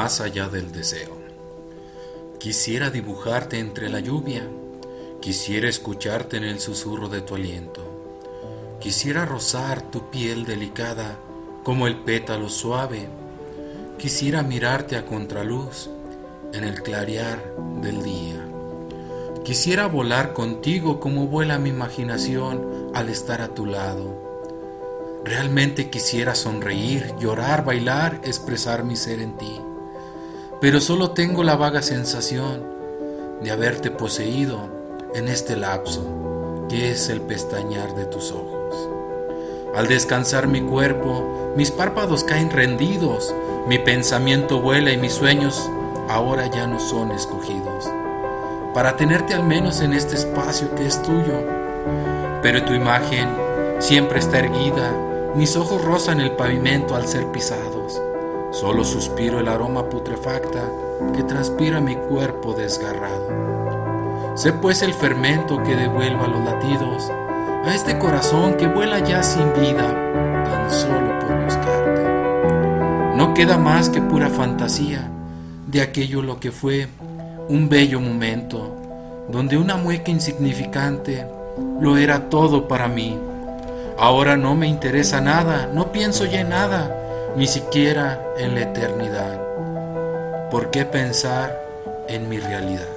más allá del deseo. Quisiera dibujarte entre la lluvia, quisiera escucharte en el susurro de tu aliento, quisiera rozar tu piel delicada como el pétalo suave, quisiera mirarte a contraluz en el clarear del día. Quisiera volar contigo como vuela mi imaginación al estar a tu lado. Realmente quisiera sonreír, llorar, bailar, expresar mi ser en ti. Pero solo tengo la vaga sensación de haberte poseído en este lapso que es el pestañear de tus ojos. Al descansar mi cuerpo, mis párpados caen rendidos, mi pensamiento vuela y mis sueños ahora ya no son escogidos. Para tenerte al menos en este espacio que es tuyo. Pero tu imagen siempre está erguida, mis ojos rozan el pavimento al ser pisados. Solo suspiro el aroma putrefacta que transpira mi cuerpo desgarrado. Sé pues el fermento que devuelva los latidos a este corazón que vuela ya sin vida, tan solo por buscarte. No queda más que pura fantasía de aquello lo que fue un bello momento, donde una mueca insignificante lo era todo para mí. Ahora no me interesa nada, no pienso ya en nada, ni siquiera en la eternidad. ¿Por qué pensar en mi realidad?